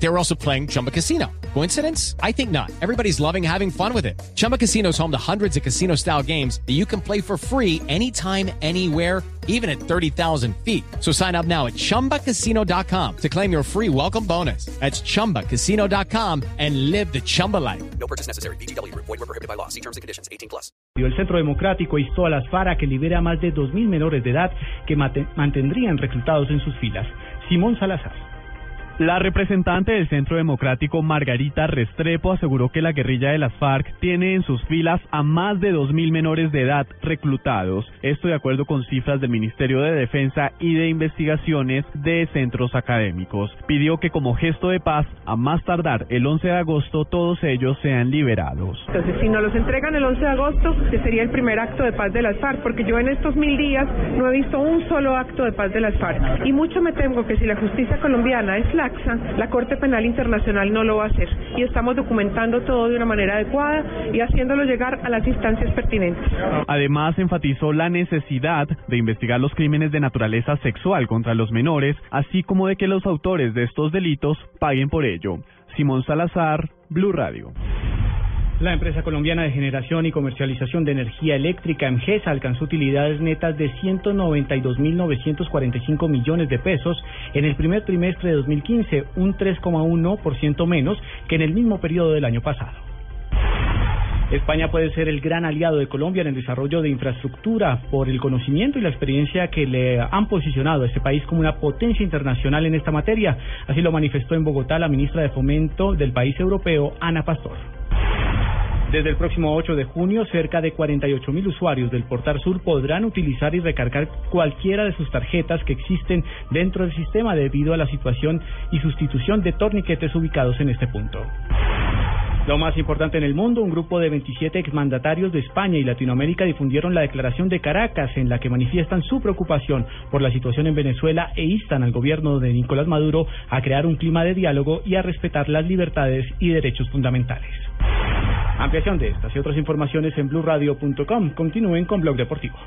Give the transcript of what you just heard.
They were also playing Chumba Casino. Coincidence? I think not. Everybody's loving having fun with it. Chumba Casino is home to hundreds of casino style games that you can play for free anytime, anywhere, even at 30,000 feet. So sign up now at chumbacasino.com to claim your free welcome bonus. That's chumbacasino.com and live the Chumba life. No purchase necessary. BGW. Void were prohibited by law. See terms and conditions. 18 plus. El Centro Democrático instó a las FARC a que libere a más de 2.000 menores de edad que mate- mantendrían reclutados en sus filas. Simón Salazar. La representante del Centro Democrático Margarita Restrepo aseguró que la guerrilla de las FARC tiene en sus filas a más de 2.000 menores de edad reclutados. Esto de acuerdo con cifras del Ministerio de Defensa y de Investigaciones de centros académicos. Pidió que como gesto de paz, a más tardar el 11 de agosto, todos ellos sean liberados. Entonces, si nos los entregan el 11 de agosto, que sería el primer acto de paz de las FARC, porque yo en estos mil días no he visto un solo acto de paz de las FARC. Y mucho me temo que si la justicia colombiana es la Corte Penal Internacional no lo va a hacer. Y estamos documentando todo de una manera adecuada y haciéndolo llegar a las instancias pertinentes. Además, enfatizó la necesidad de investigar los crímenes de naturaleza sexual contra los menores, así como de que los autores de estos delitos paguen por ello. Simón Salazar, Blue Radio. La empresa colombiana de generación y comercialización de energía eléctrica, EMGESA, alcanzó utilidades netas de 192.945 millones de pesos en el primer trimestre de 2015, un 3,1% menos que en el mismo periodo del año pasado. España puede ser el gran aliado de Colombia en el desarrollo de infraestructura por el conocimiento y la experiencia que le han posicionado a este país como una potencia internacional en esta materia. Así lo manifestó en Bogotá la ministra de Fomento del país europeo, Ana Pastor. Desde el próximo 8 de junio, cerca de 48 mil usuarios del Portal Sur podrán utilizar y recargar cualquiera de sus tarjetas que existen dentro del sistema debido a la situación y sustitución de torniquetes ubicados en este punto. Lo más importante en el mundo, un grupo de 27 exmandatarios de España y Latinoamérica difundieron la declaración de Caracas en la que manifiestan su preocupación por la situación en Venezuela e instan al gobierno de Nicolás Maduro a crear un clima de diálogo y a respetar las libertades y derechos fundamentales. Ampliación de estas y otras informaciones en blurradio.com. Continúen con Blog Deportivo.